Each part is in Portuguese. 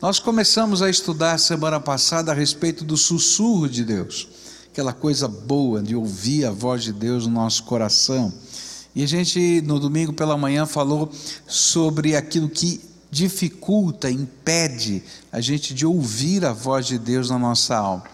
Nós começamos a estudar semana passada a respeito do sussurro de Deus, aquela coisa boa de ouvir a voz de Deus no nosso coração. E a gente, no domingo pela manhã, falou sobre aquilo que dificulta, impede a gente de ouvir a voz de Deus na nossa alma.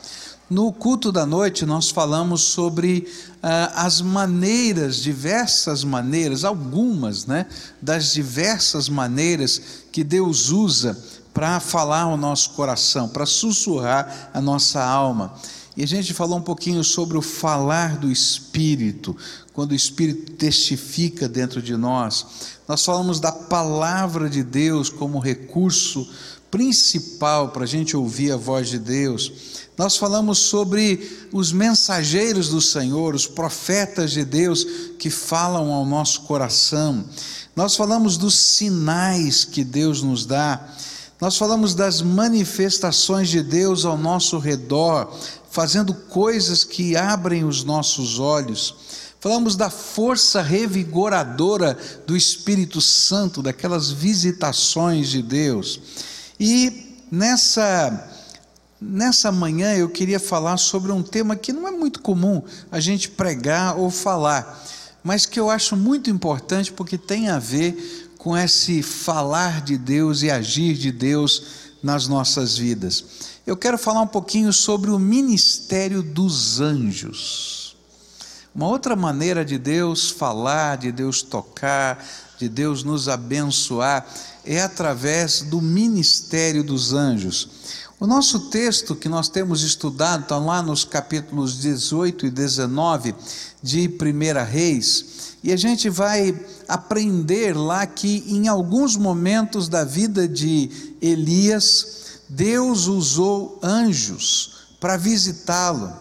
No culto da noite, nós falamos sobre ah, as maneiras, diversas maneiras, algumas, né, das diversas maneiras que Deus usa para falar ao nosso coração, para sussurrar a nossa alma. E a gente falou um pouquinho sobre o falar do Espírito, quando o Espírito testifica dentro de nós. Nós falamos da palavra de Deus como recurso principal para a gente ouvir a voz de Deus. Nós falamos sobre os mensageiros do Senhor, os profetas de Deus que falam ao nosso coração. Nós falamos dos sinais que Deus nos dá. Nós falamos das manifestações de Deus ao nosso redor, fazendo coisas que abrem os nossos olhos. Falamos da força revigoradora do Espírito Santo, daquelas visitações de Deus. E nessa nessa manhã eu queria falar sobre um tema que não é muito comum a gente pregar ou falar, mas que eu acho muito importante porque tem a ver com esse falar de Deus e agir de Deus nas nossas vidas. Eu quero falar um pouquinho sobre o ministério dos anjos. Uma outra maneira de Deus falar, de Deus tocar, de Deus nos abençoar é através do ministério dos anjos. O nosso texto que nós temos estudado está lá nos capítulos 18 e 19 de 1 Reis, e a gente vai aprender lá que em alguns momentos da vida de Elias, Deus usou anjos para visitá-lo,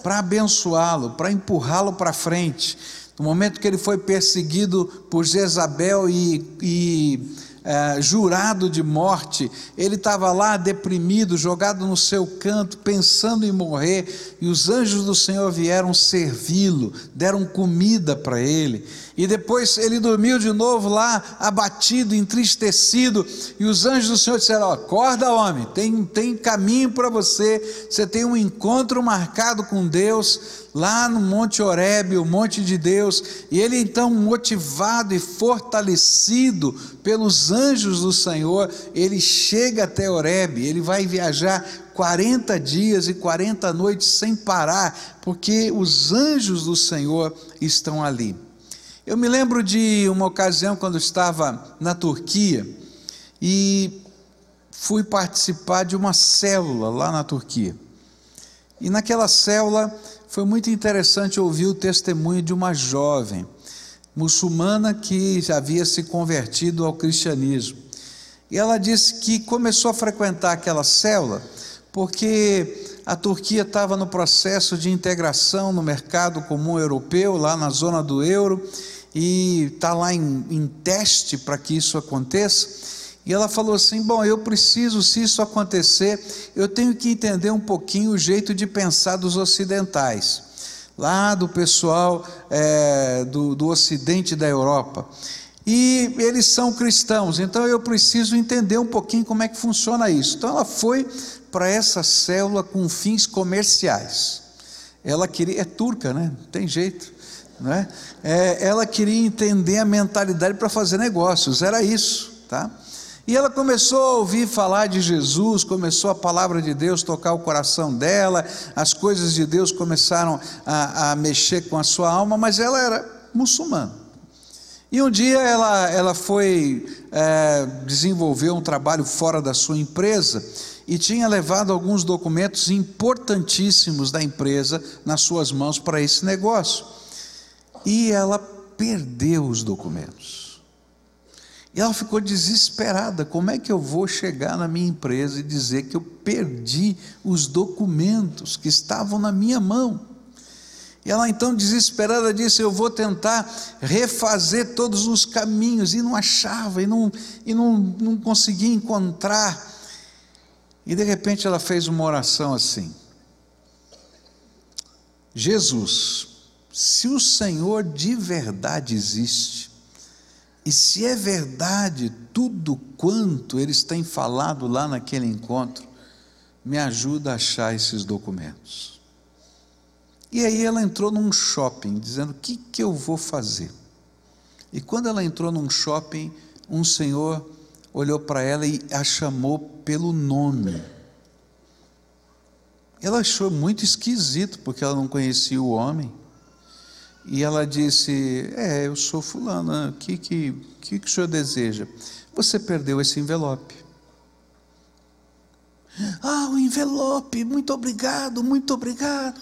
para abençoá-lo, para empurrá-lo para frente. No momento que ele foi perseguido por Jezabel e, e é, jurado de morte, ele estava lá deprimido, jogado no seu canto, pensando em morrer, e os anjos do Senhor vieram servi-lo, deram comida para ele. E depois ele dormiu de novo lá, abatido, entristecido, e os anjos do Senhor disseram: Acorda, homem, tem, tem caminho para você, você tem um encontro marcado com Deus lá no Monte Horebe, o monte de Deus, e ele então, motivado e fortalecido pelos anjos do Senhor, ele chega até Horebe, ele vai viajar 40 dias e 40 noites sem parar, porque os anjos do Senhor estão ali. Eu me lembro de uma ocasião quando estava na Turquia e fui participar de uma célula lá na Turquia. E naquela célula foi muito interessante ouvir o testemunho de uma jovem muçulmana que havia se convertido ao cristianismo. E ela disse que começou a frequentar aquela célula porque a Turquia estava no processo de integração no mercado comum europeu, lá na zona do euro, e está lá em, em teste para que isso aconteça. E ela falou assim: Bom, eu preciso, se isso acontecer, eu tenho que entender um pouquinho o jeito de pensar dos ocidentais, lá do pessoal é, do, do ocidente da Europa. E eles são cristãos, então eu preciso entender um pouquinho como é que funciona isso. Então ela foi para essa célula com fins comerciais. Ela queria, é turca, né? Não tem jeito. Né? É, ela queria entender a mentalidade para fazer negócios, era isso. Tá? E ela começou a ouvir falar de Jesus, começou a palavra de Deus tocar o coração dela, as coisas de Deus começaram a, a mexer com a sua alma, mas ela era muçulmana. E um dia ela, ela foi é, desenvolver um trabalho fora da sua empresa e tinha levado alguns documentos importantíssimos da empresa nas suas mãos para esse negócio. E ela perdeu os documentos. E ela ficou desesperada: como é que eu vou chegar na minha empresa e dizer que eu perdi os documentos que estavam na minha mão? E ela então, desesperada, disse: Eu vou tentar refazer todos os caminhos, e não achava, e não, e não, não conseguia encontrar. E de repente ela fez uma oração assim: Jesus, se o Senhor de verdade existe, E se é verdade tudo quanto eles têm falado lá naquele encontro, me ajuda a achar esses documentos. E aí ela entrou num shopping, dizendo: O que, que eu vou fazer? E quando ela entrou num shopping, um senhor olhou para ela e a chamou pelo nome. Ela achou muito esquisito, porque ela não conhecia o homem. E ela disse: É, eu sou fulana, o que, que, que, que o senhor deseja? Você perdeu esse envelope. Ah, o envelope, muito obrigado, muito obrigado.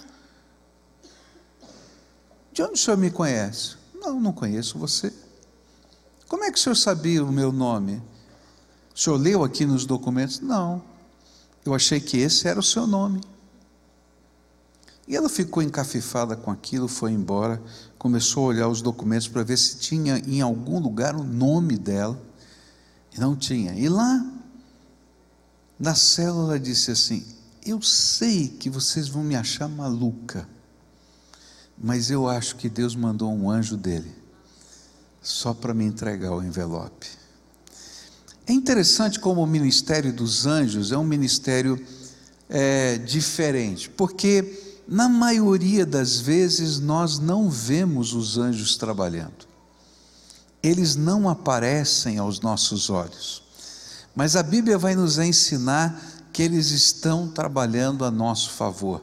De onde o senhor me conhece? Não, não conheço você. Como é que o senhor sabia o meu nome? O senhor leu aqui nos documentos? Não. Eu achei que esse era o seu nome. E ela ficou encafifada com aquilo, foi embora, começou a olhar os documentos para ver se tinha em algum lugar o nome dela. E não tinha. E lá, na célula, disse assim: Eu sei que vocês vão me achar maluca, mas eu acho que Deus mandou um anjo dele só para me entregar o envelope. É interessante como o ministério dos anjos é um ministério é, diferente, porque na maioria das vezes nós não vemos os anjos trabalhando. Eles não aparecem aos nossos olhos. Mas a Bíblia vai nos ensinar que eles estão trabalhando a nosso favor.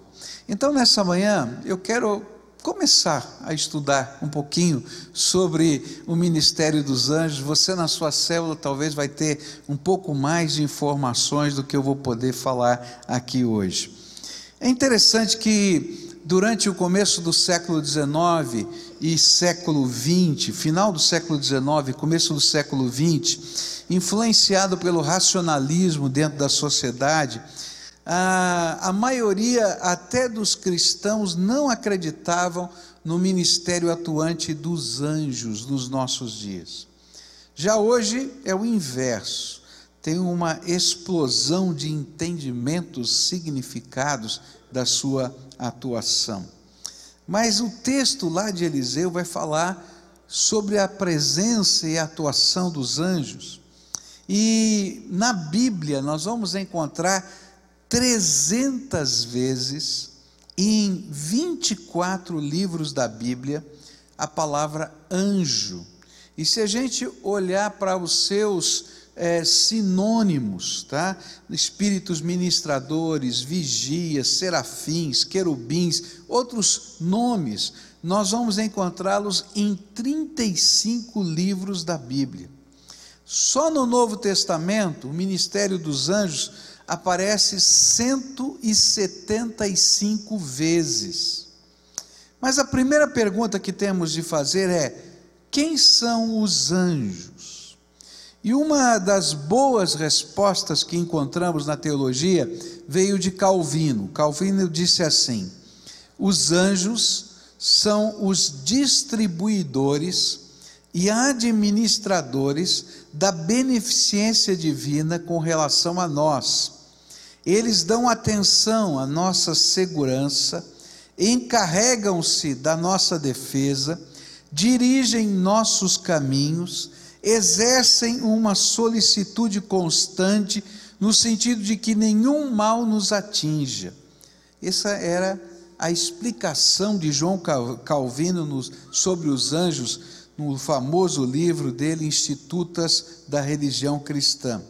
Então, nessa manhã, eu quero começar a estudar um pouquinho sobre o ministério dos anjos. Você, na sua célula, talvez vai ter um pouco mais de informações do que eu vou poder falar aqui hoje. É interessante que durante o começo do século XIX e século XX, final do século XIX, começo do século XX, influenciado pelo racionalismo dentro da sociedade, a, a maioria até dos cristãos não acreditavam no ministério atuante dos anjos nos nossos dias. Já hoje é o inverso tem uma explosão de entendimentos, significados da sua atuação. Mas o texto lá de Eliseu vai falar sobre a presença e a atuação dos anjos. E na Bíblia nós vamos encontrar 300 vezes, em 24 livros da Bíblia, a palavra anjo. E se a gente olhar para os seus é, sinônimos, tá? Espíritos ministradores, vigias, serafins, querubins, outros nomes, nós vamos encontrá-los em 35 livros da Bíblia. Só no Novo Testamento, o ministério dos anjos aparece 175 vezes. Mas a primeira pergunta que temos de fazer é: quem são os anjos? E uma das boas respostas que encontramos na teologia veio de Calvino. Calvino disse assim: os anjos são os distribuidores e administradores da beneficência divina com relação a nós. Eles dão atenção à nossa segurança, encarregam-se da nossa defesa, dirigem nossos caminhos exercem uma solicitude constante no sentido de que nenhum mal nos atinja. Essa era a explicação de João Calvino sobre os anjos no famoso livro dele, Institutas da Religião Cristã.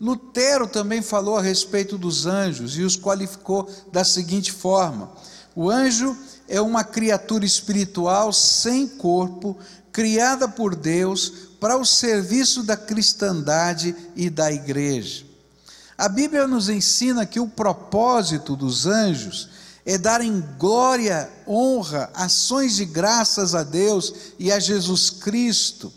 Lutero também falou a respeito dos anjos e os qualificou da seguinte forma: o anjo é uma criatura espiritual sem corpo, criada por Deus para o serviço da cristandade e da igreja. A Bíblia nos ensina que o propósito dos anjos é darem glória, honra, ações de graças a Deus e a Jesus Cristo.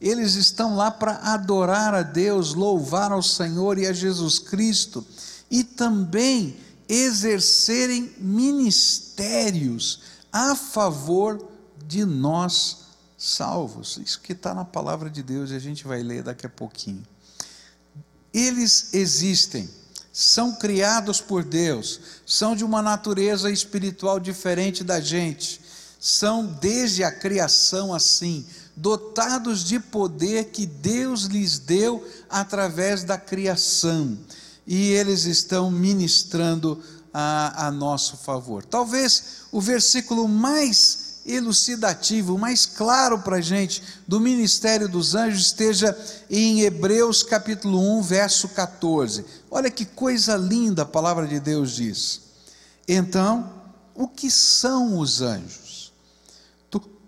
Eles estão lá para adorar a Deus, louvar ao Senhor e a Jesus Cristo e também exercerem ministérios a favor de nós salvos. Isso que está na palavra de Deus e a gente vai ler daqui a pouquinho. Eles existem, são criados por Deus, são de uma natureza espiritual diferente da gente, são desde a criação assim, dotados de poder que Deus lhes deu através da criação, e eles estão ministrando a, a nosso favor. Talvez o versículo mais elucidativo, mais claro para a gente do ministério dos anjos esteja em Hebreus capítulo 1, verso 14. Olha que coisa linda a palavra de Deus diz. Então, o que são os anjos?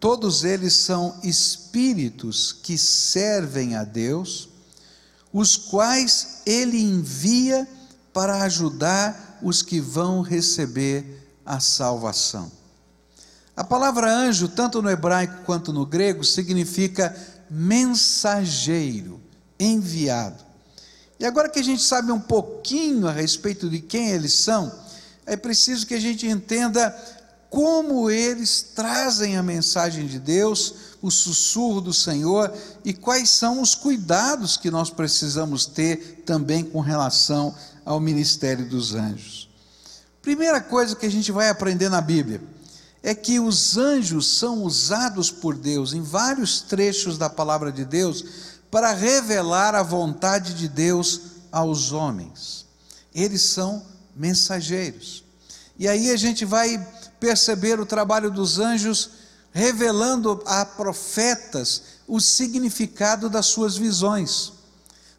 Todos eles são espíritos que servem a Deus, os quais ele envia para ajudar os que vão receber a salvação. A palavra anjo, tanto no hebraico quanto no grego, significa mensageiro, enviado. E agora que a gente sabe um pouquinho a respeito de quem eles são, é preciso que a gente entenda como eles trazem a mensagem de Deus, o sussurro do Senhor e quais são os cuidados que nós precisamos ter também com relação ao ministério dos anjos. Primeira coisa que a gente vai aprender na Bíblia é que os anjos são usados por Deus em vários trechos da palavra de Deus para revelar a vontade de Deus aos homens. Eles são mensageiros. E aí a gente vai perceber o trabalho dos anjos revelando a profetas o significado das suas visões.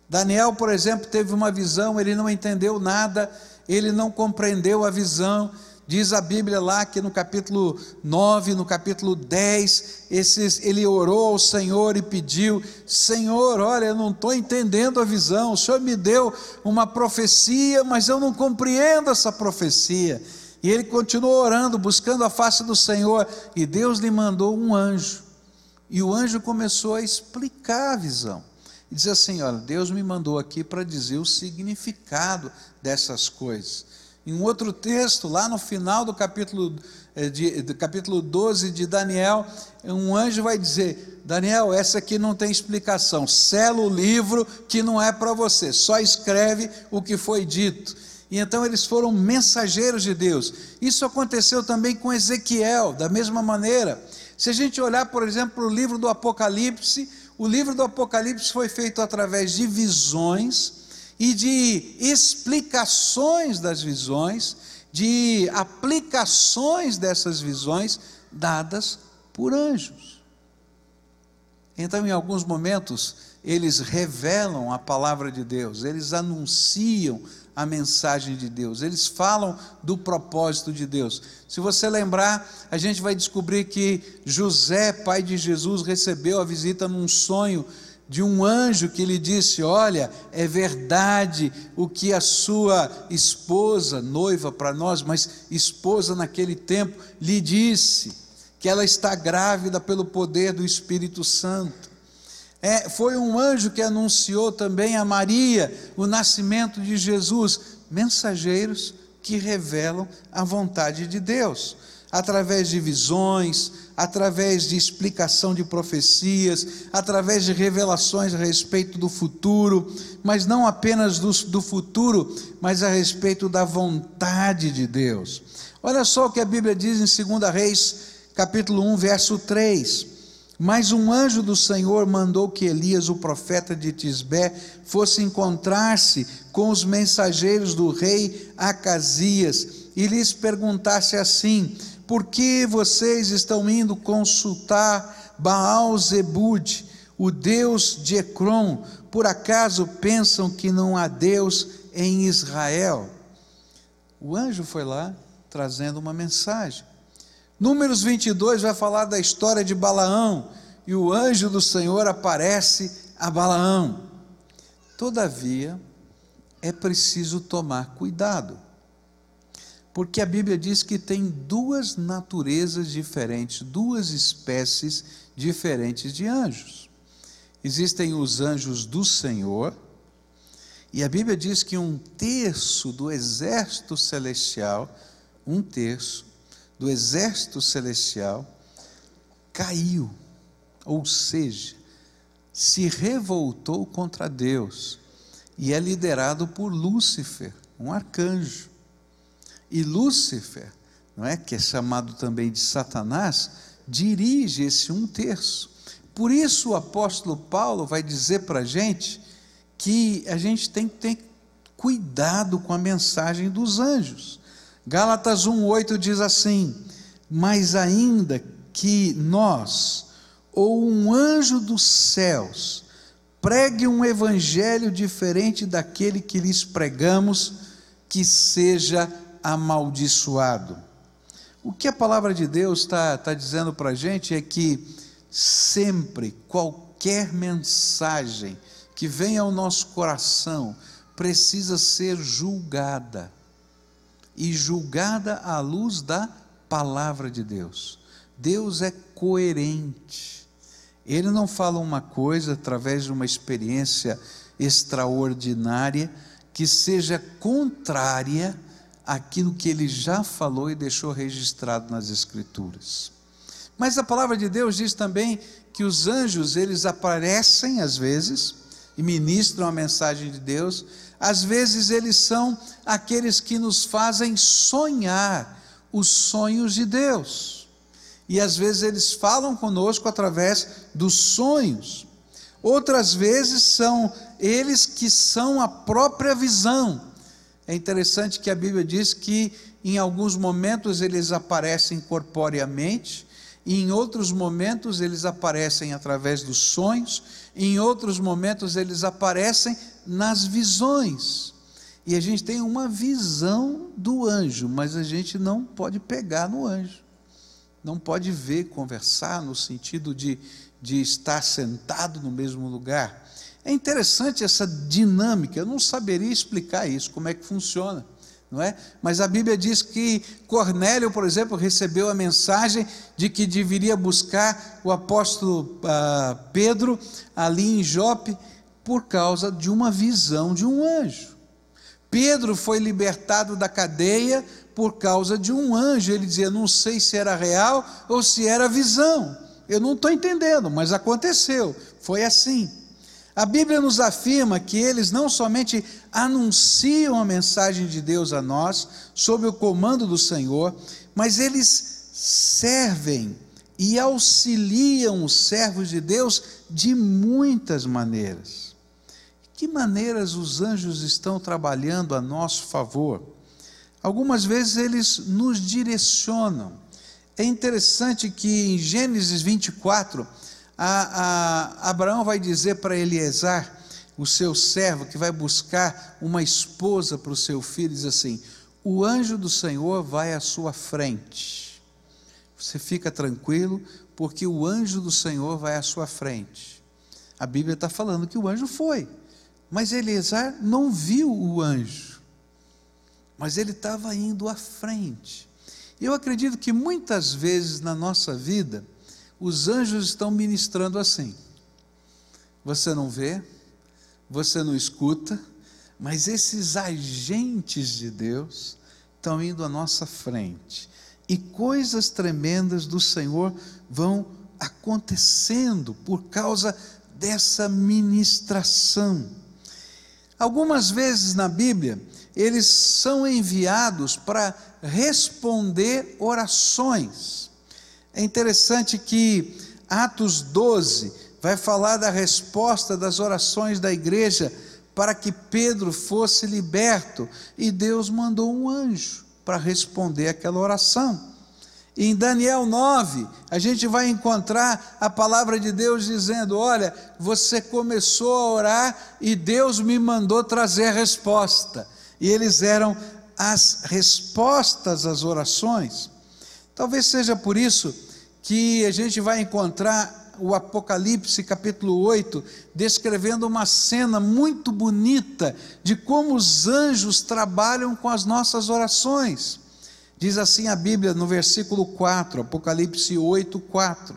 Daniel, por exemplo, teve uma visão, ele não entendeu nada, ele não compreendeu a visão, Diz a Bíblia lá que no capítulo 9, no capítulo 10, esses, ele orou ao Senhor e pediu: Senhor, olha, eu não estou entendendo a visão, o Senhor me deu uma profecia, mas eu não compreendo essa profecia. E ele continuou orando, buscando a face do Senhor, e Deus lhe mandou um anjo. E o anjo começou a explicar a visão. E diz assim: Olha, Deus me mandou aqui para dizer o significado dessas coisas. Em um outro texto, lá no final do capítulo, eh, de, do capítulo 12 de Daniel, um anjo vai dizer: Daniel, essa aqui não tem explicação, sela o livro que não é para você, só escreve o que foi dito. E então eles foram mensageiros de Deus. Isso aconteceu também com Ezequiel, da mesma maneira. Se a gente olhar, por exemplo, o livro do Apocalipse, o livro do Apocalipse foi feito através de visões e de explicações das visões, de aplicações dessas visões dadas por anjos. Então, em alguns momentos, eles revelam a palavra de Deus, eles anunciam a mensagem de Deus, eles falam do propósito de Deus. Se você lembrar, a gente vai descobrir que José, pai de Jesus, recebeu a visita num sonho de um anjo que lhe disse: Olha, é verdade o que a sua esposa, noiva para nós, mas esposa naquele tempo, lhe disse, que ela está grávida pelo poder do Espírito Santo. É, foi um anjo que anunciou também a Maria o nascimento de Jesus, mensageiros que revelam a vontade de Deus através de visões, através de explicação de profecias, através de revelações a respeito do futuro, mas não apenas do, do futuro, mas a respeito da vontade de Deus. Olha só o que a Bíblia diz em 2 Reis, capítulo 1, verso 3. Mas um anjo do Senhor mandou que Elias, o profeta de Tisbé, fosse encontrar-se com os mensageiros do rei Acasias e lhes perguntasse assim: por que vocês estão indo consultar Baal Zebud, o Deus de Ecrom? Por acaso pensam que não há Deus em Israel? O anjo foi lá trazendo uma mensagem. Números 22 vai falar da história de Balaão, e o anjo do Senhor aparece a Balaão. Todavia, é preciso tomar cuidado porque a Bíblia diz que tem duas naturezas diferentes, duas espécies diferentes de anjos. Existem os anjos do Senhor, e a Bíblia diz que um terço do exército celestial, um terço do exército celestial, caiu, ou seja, se revoltou contra Deus, e é liderado por Lúcifer, um arcanjo. E Lúcifer, não é, que é chamado também de Satanás, dirige esse um terço. Por isso o apóstolo Paulo vai dizer para a gente que a gente tem que ter cuidado com a mensagem dos anjos. Gálatas 1,8 diz assim: Mas ainda que nós, ou um anjo dos céus, pregue um evangelho diferente daquele que lhes pregamos, que seja amaldiçoado. O que a palavra de Deus está tá dizendo para a gente é que sempre, qualquer mensagem que venha ao nosso coração, precisa ser julgada e julgada à luz da palavra de Deus. Deus é coerente. Ele não fala uma coisa através de uma experiência extraordinária que seja contrária àquilo que ele já falou e deixou registrado nas escrituras. Mas a palavra de Deus diz também que os anjos, eles aparecem às vezes e ministram a mensagem de Deus, às vezes eles são aqueles que nos fazem sonhar os sonhos de Deus. E às vezes eles falam conosco através dos sonhos. Outras vezes são eles que são a própria visão. É interessante que a Bíblia diz que em alguns momentos eles aparecem corporeamente, e em outros momentos eles aparecem através dos sonhos, e em outros momentos eles aparecem nas visões. E a gente tem uma visão do anjo, mas a gente não pode pegar no anjo. Não pode ver, conversar no sentido de, de estar sentado no mesmo lugar. É interessante essa dinâmica, eu não saberia explicar isso, como é que funciona. Não é? Mas a Bíblia diz que Cornélio, por exemplo, recebeu a mensagem de que deveria buscar o apóstolo ah, Pedro ali em Jope, por causa de uma visão de um anjo. Pedro foi libertado da cadeia por causa de um anjo. Ele dizia: Não sei se era real ou se era visão. Eu não estou entendendo, mas aconteceu. Foi assim. A Bíblia nos afirma que eles não somente anunciam a mensagem de Deus a nós, sob o comando do Senhor, mas eles servem e auxiliam os servos de Deus de muitas maneiras que maneiras os anjos estão trabalhando a nosso favor? Algumas vezes eles nos direcionam. É interessante que em Gênesis 24, a, a Abraão vai dizer para Eliezer, o seu servo, que vai buscar uma esposa para o seu filho, diz assim: O anjo do Senhor vai à sua frente. Você fica tranquilo, porque o anjo do Senhor vai à sua frente. A Bíblia está falando que o anjo foi. Mas Eleazar não viu o anjo, mas ele estava indo à frente. Eu acredito que muitas vezes na nossa vida, os anjos estão ministrando assim. Você não vê, você não escuta, mas esses agentes de Deus estão indo à nossa frente. E coisas tremendas do Senhor vão acontecendo por causa dessa ministração. Algumas vezes na Bíblia, eles são enviados para responder orações. É interessante que Atos 12 vai falar da resposta das orações da igreja para que Pedro fosse liberto, e Deus mandou um anjo para responder aquela oração. Em Daniel 9, a gente vai encontrar a palavra de Deus dizendo: Olha, você começou a orar e Deus me mandou trazer a resposta. E eles eram as respostas às orações. Talvez seja por isso que a gente vai encontrar o Apocalipse capítulo 8, descrevendo uma cena muito bonita de como os anjos trabalham com as nossas orações. Diz assim a Bíblia no versículo 4, Apocalipse 8, 4: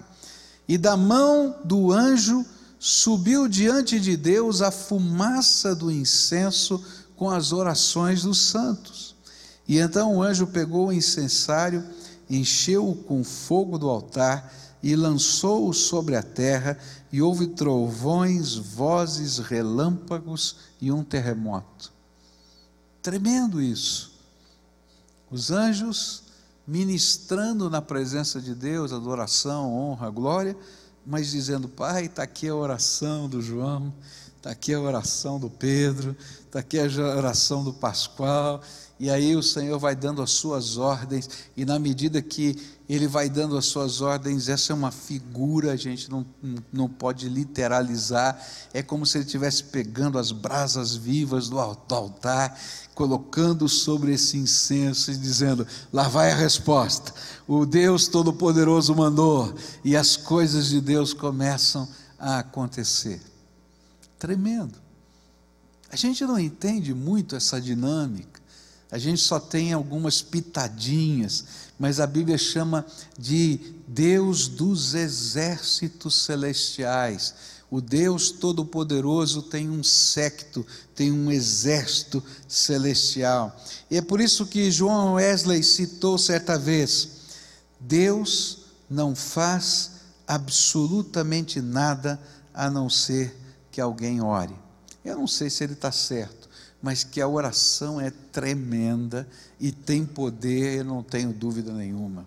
E da mão do anjo subiu diante de Deus a fumaça do incenso com as orações dos santos. E então o anjo pegou o incensário, encheu-o com fogo do altar e lançou-o sobre a terra, e houve trovões, vozes, relâmpagos e um terremoto. Tremendo isso. Os anjos ministrando na presença de Deus, adoração, honra, glória, mas dizendo: Pai, está aqui a oração do João, está aqui a oração do Pedro, está aqui a oração do Pascoal, e aí o Senhor vai dando as suas ordens, e na medida que Ele vai dando as suas ordens, essa é uma figura, a gente não, não pode literalizar, é como se Ele estivesse pegando as brasas vivas do altar, colocando sobre esse incenso e dizendo: lá vai a resposta, o Deus Todo-Poderoso mandou, e as coisas de Deus começam a acontecer. Tremendo. A gente não entende muito essa dinâmica. A gente só tem algumas pitadinhas, mas a Bíblia chama de Deus dos exércitos celestiais. O Deus Todo-Poderoso tem um secto, tem um exército celestial. E é por isso que João Wesley citou certa vez: Deus não faz absolutamente nada a não ser que alguém ore. Eu não sei se ele está certo mas que a oração é tremenda e tem poder, eu não tenho dúvida nenhuma.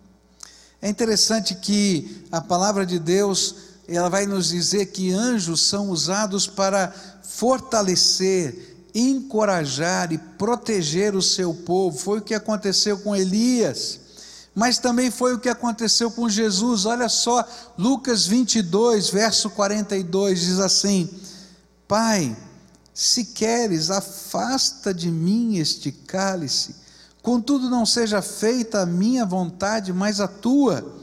É interessante que a palavra de Deus, ela vai nos dizer que anjos são usados para fortalecer, encorajar e proteger o seu povo. Foi o que aconteceu com Elias, mas também foi o que aconteceu com Jesus. Olha só, Lucas 22, verso 42 diz assim: Pai, se queres, afasta de mim este cálice, contudo não seja feita a minha vontade, mas a tua.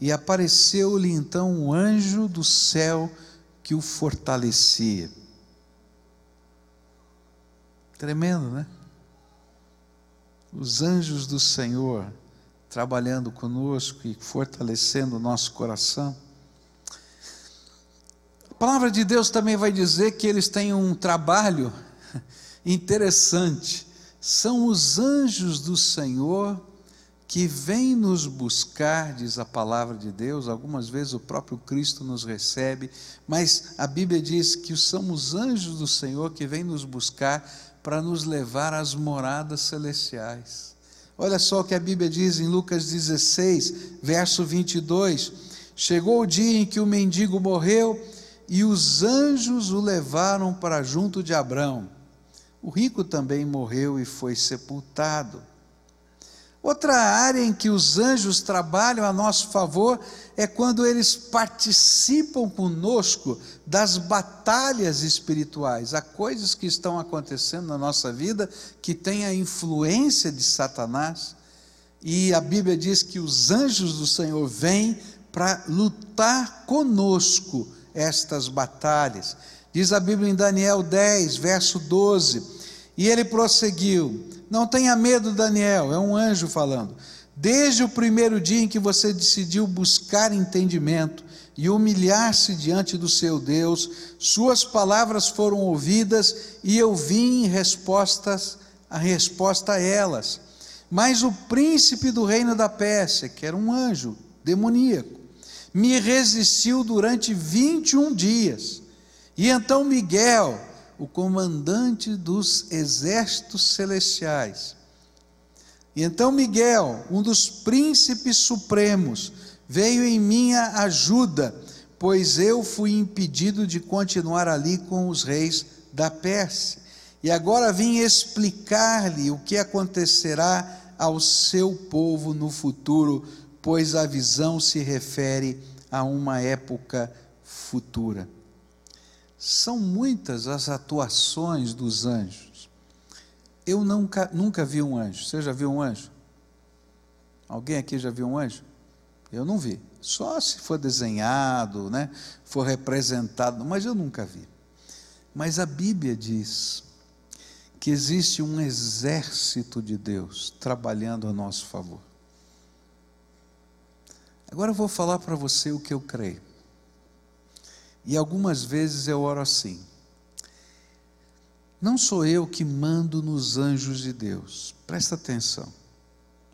E apareceu-lhe então um anjo do céu que o fortalecia. Tremendo, né? Os anjos do Senhor trabalhando conosco e fortalecendo o nosso coração palavra de Deus também vai dizer que eles têm um trabalho interessante. São os anjos do Senhor que vêm nos buscar, diz a palavra de Deus. Algumas vezes o próprio Cristo nos recebe, mas a Bíblia diz que são os anjos do Senhor que vêm nos buscar para nos levar às moradas celestiais. Olha só o que a Bíblia diz em Lucas 16, verso 22. Chegou o dia em que o mendigo morreu e os anjos o levaram para junto de Abrão. O rico também morreu e foi sepultado. Outra área em que os anjos trabalham a nosso favor é quando eles participam conosco das batalhas espirituais. Há coisas que estão acontecendo na nossa vida que têm a influência de Satanás, e a Bíblia diz que os anjos do Senhor vêm para lutar conosco estas batalhas. Diz a Bíblia em Daniel 10, verso 12. E ele prosseguiu: Não tenha medo, Daniel, é um anjo falando. Desde o primeiro dia em que você decidiu buscar entendimento e humilhar-se diante do seu Deus, suas palavras foram ouvidas e eu vim em respostas, a resposta a elas. Mas o príncipe do reino da Pérsia, que era um anjo demoníaco, me resistiu durante 21 dias. E então Miguel, o comandante dos exércitos celestiais, e então Miguel, um dos príncipes supremos, veio em minha ajuda, pois eu fui impedido de continuar ali com os reis da Pérsia. E agora vim explicar-lhe o que acontecerá ao seu povo no futuro pois a visão se refere a uma época futura. São muitas as atuações dos anjos. Eu nunca, nunca vi um anjo. Você já viu um anjo? Alguém aqui já viu um anjo? Eu não vi. Só se for desenhado, né? for representado, mas eu nunca vi. Mas a Bíblia diz que existe um exército de Deus trabalhando a nosso favor. Agora eu vou falar para você o que eu creio. E algumas vezes eu oro assim. Não sou eu que mando nos anjos de Deus. Presta atenção.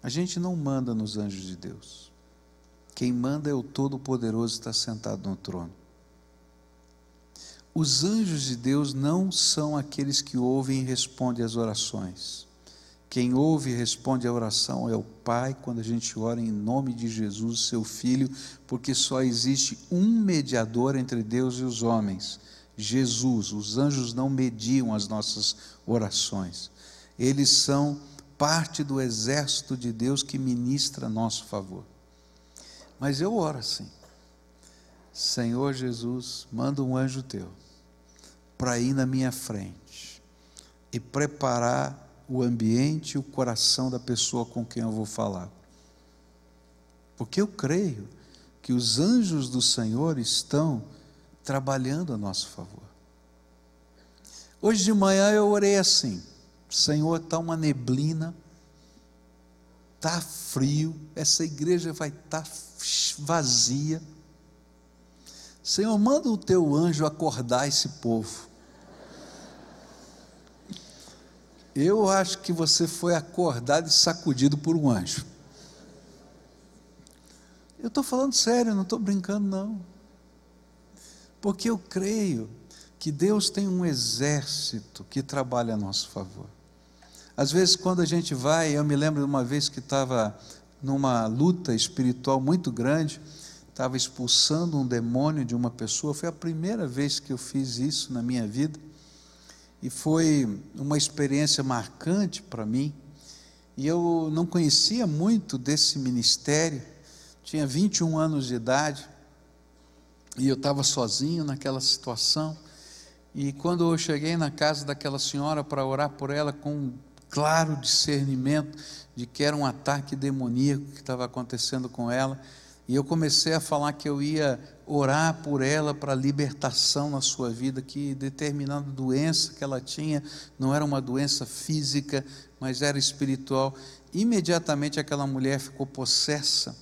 A gente não manda nos anjos de Deus. Quem manda é o Todo-Poderoso que está sentado no trono. Os anjos de Deus não são aqueles que ouvem e respondem às orações. Quem ouve e responde à oração é o Pai, quando a gente ora em nome de Jesus, seu Filho, porque só existe um mediador entre Deus e os homens, Jesus. Os anjos não mediam as nossas orações, eles são parte do exército de Deus que ministra a nosso favor. Mas eu oro assim, Senhor Jesus, manda um anjo teu para ir na minha frente e preparar o ambiente e o coração da pessoa com quem eu vou falar. Porque eu creio que os anjos do Senhor estão trabalhando a nosso favor. Hoje de manhã eu orei assim: Senhor, está uma neblina, está frio, essa igreja vai estar tá vazia. Senhor, manda o teu anjo acordar esse povo. Eu acho que você foi acordado e sacudido por um anjo. Eu estou falando sério, não estou brincando, não. Porque eu creio que Deus tem um exército que trabalha a nosso favor. Às vezes, quando a gente vai, eu me lembro de uma vez que estava numa luta espiritual muito grande, estava expulsando um demônio de uma pessoa, foi a primeira vez que eu fiz isso na minha vida e foi uma experiência marcante para mim. E eu não conhecia muito desse ministério, tinha 21 anos de idade, e eu estava sozinho naquela situação. E quando eu cheguei na casa daquela senhora para orar por ela, com um claro discernimento de que era um ataque demoníaco que estava acontecendo com ela, e eu comecei a falar que eu ia orar por ela para libertação na sua vida, que determinada doença que ela tinha não era uma doença física, mas era espiritual. Imediatamente aquela mulher ficou possessa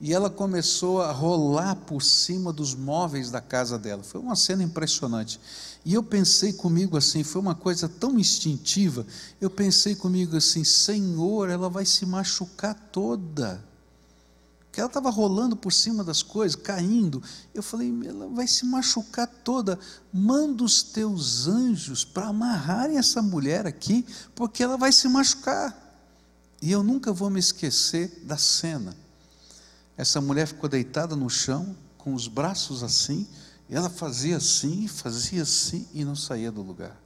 e ela começou a rolar por cima dos móveis da casa dela. Foi uma cena impressionante. E eu pensei comigo assim, foi uma coisa tão instintiva. Eu pensei comigo assim: Senhor, ela vai se machucar toda ela estava rolando por cima das coisas, caindo. Eu falei, ela vai se machucar toda. Manda os teus anjos para amarrarem essa mulher aqui, porque ela vai se machucar. E eu nunca vou me esquecer da cena. Essa mulher ficou deitada no chão, com os braços assim, e ela fazia assim, fazia assim e não saía do lugar.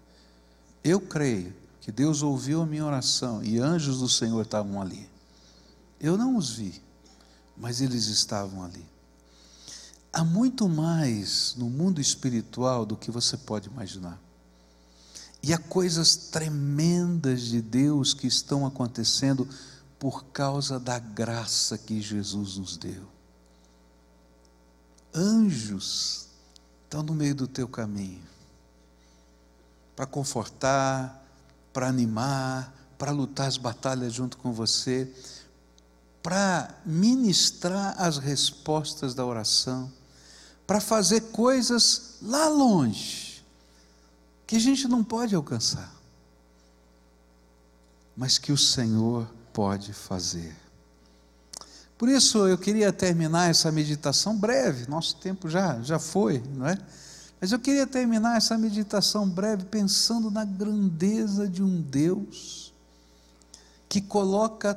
Eu creio que Deus ouviu a minha oração e anjos do Senhor estavam ali. Eu não os vi, mas eles estavam ali. Há muito mais no mundo espiritual do que você pode imaginar. E há coisas tremendas de Deus que estão acontecendo por causa da graça que Jesus nos deu. Anjos estão no meio do teu caminho para confortar, para animar, para lutar as batalhas junto com você para ministrar as respostas da oração, para fazer coisas lá longe, que a gente não pode alcançar, mas que o Senhor pode fazer. Por isso eu queria terminar essa meditação breve, nosso tempo já, já foi, não é? Mas eu queria terminar essa meditação breve pensando na grandeza de um Deus que coloca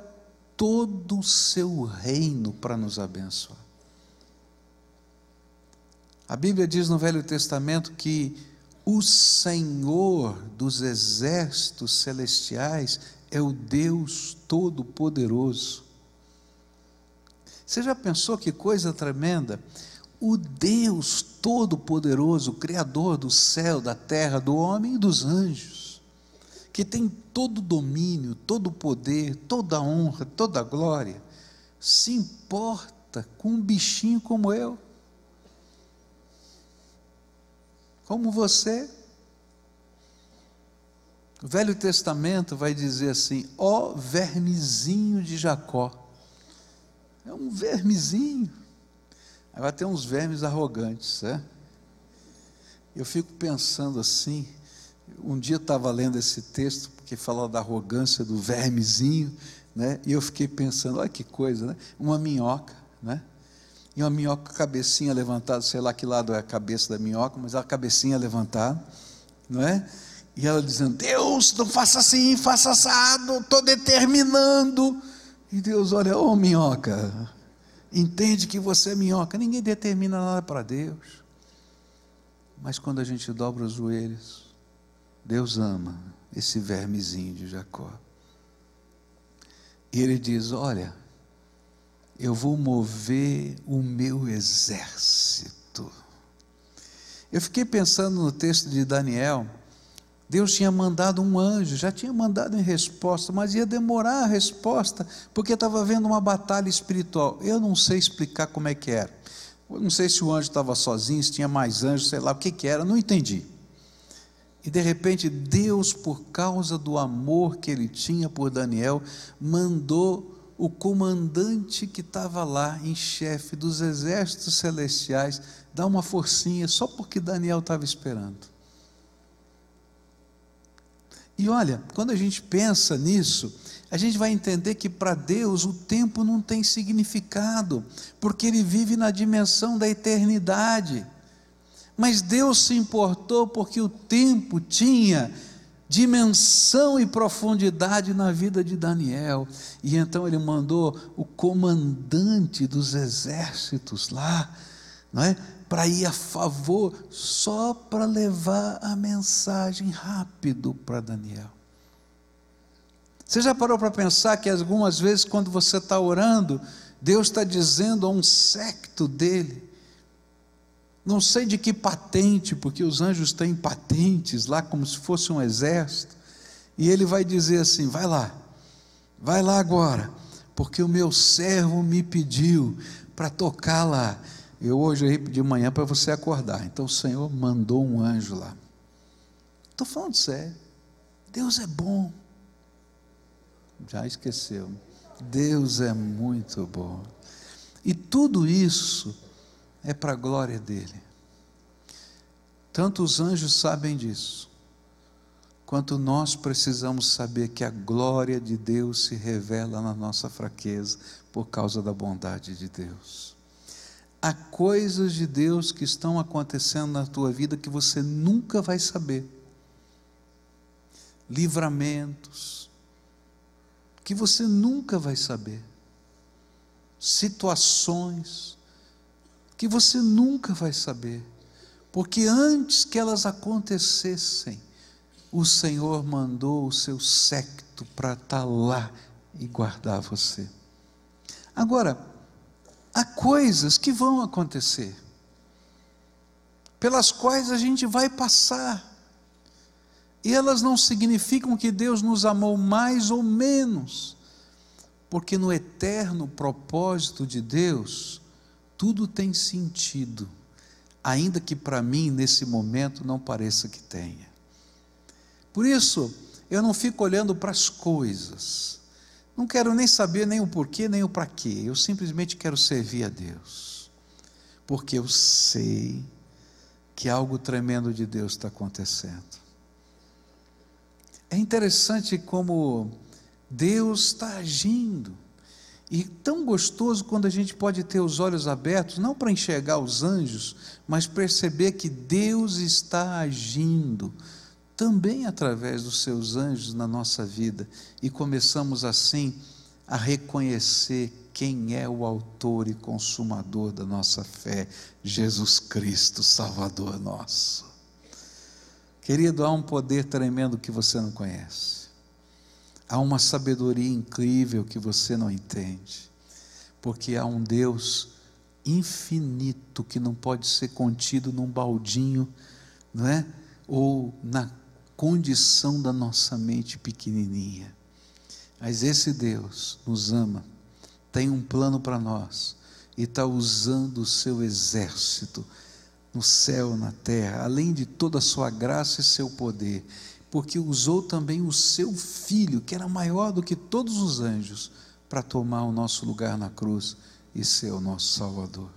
todo o seu reino para nos abençoar. A Bíblia diz no Velho Testamento que o Senhor dos exércitos celestiais é o Deus Todo-Poderoso. Você já pensou que coisa tremenda? O Deus Todo-Poderoso, Criador do céu, da terra, do homem e dos anjos que tem todo o domínio, todo o poder, toda a honra, toda a glória, se importa com um bichinho como eu, como você. O Velho Testamento vai dizer assim: ó vermezinho de Jacó. É um vermezinho. Vai ter uns vermes arrogantes, é? Eu fico pensando assim, um dia estava lendo esse texto, porque fala da arrogância do vermezinho, né? e eu fiquei pensando, olha que coisa, né? uma minhoca, né? e uma minhoca cabecinha levantada, sei lá que lado é a cabeça da minhoca, mas a cabecinha levantada, não é? E ela dizendo: Deus, não faça assim, faça assado, estou determinando. E Deus olha, ô oh, minhoca, entende que você é minhoca. Ninguém determina nada para Deus. Mas quando a gente dobra os joelhos, Deus ama esse vermezinho de Jacó. E ele diz: Olha, eu vou mover o meu exército. Eu fiquei pensando no texto de Daniel. Deus tinha mandado um anjo, já tinha mandado em resposta, mas ia demorar a resposta, porque estava havendo uma batalha espiritual. Eu não sei explicar como é que era. Eu não sei se o anjo estava sozinho, se tinha mais anjos, sei lá o que, que era, não entendi. E de repente, Deus, por causa do amor que ele tinha por Daniel, mandou o comandante que estava lá em chefe dos exércitos celestiais dar uma forcinha só porque Daniel estava esperando. E olha, quando a gente pensa nisso, a gente vai entender que para Deus o tempo não tem significado, porque Ele vive na dimensão da eternidade. Mas Deus se importou porque o tempo tinha dimensão e profundidade na vida de Daniel. E então ele mandou o comandante dos exércitos lá, não é? Para ir a favor, só para levar a mensagem rápido para Daniel. Você já parou para pensar que algumas vezes, quando você está orando, Deus está dizendo a um secto dele, não sei de que patente, porque os anjos têm patentes lá, como se fosse um exército. E ele vai dizer assim: vai lá, vai lá agora, porque o meu servo me pediu para tocar lá. Eu hoje de manhã para você acordar. Então o Senhor mandou um anjo lá. Estou falando sério. Deus é bom. Já esqueceu. Deus é muito bom. E tudo isso é para a glória dele. Tanto os anjos sabem disso, quanto nós precisamos saber que a glória de Deus se revela na nossa fraqueza por causa da bondade de Deus. Há coisas de Deus que estão acontecendo na tua vida que você nunca vai saber. Livramentos que você nunca vai saber. Situações que você nunca vai saber, porque antes que elas acontecessem, o Senhor mandou o seu secto para estar tá lá e guardar você. Agora, há coisas que vão acontecer, pelas quais a gente vai passar, e elas não significam que Deus nos amou mais ou menos, porque no eterno propósito de Deus, tudo tem sentido, ainda que para mim nesse momento não pareça que tenha. Por isso, eu não fico olhando para as coisas, não quero nem saber nem o porquê, nem o para quê, eu simplesmente quero servir a Deus, porque eu sei que algo tremendo de Deus está acontecendo. É interessante como Deus está agindo. E tão gostoso quando a gente pode ter os olhos abertos, não para enxergar os anjos, mas perceber que Deus está agindo também através dos seus anjos na nossa vida. E começamos assim a reconhecer quem é o autor e consumador da nossa fé, Jesus Cristo, Salvador nosso. Querido, há um poder tremendo que você não conhece. Há uma sabedoria incrível que você não entende, porque há um Deus infinito que não pode ser contido num baldinho, não é? Ou na condição da nossa mente pequenininha. Mas esse Deus nos ama, tem um plano para nós e está usando o seu exército no céu, na terra, além de toda a sua graça e seu poder porque usou também o seu filho, que era maior do que todos os anjos, para tomar o nosso lugar na cruz e ser o nosso Salvador.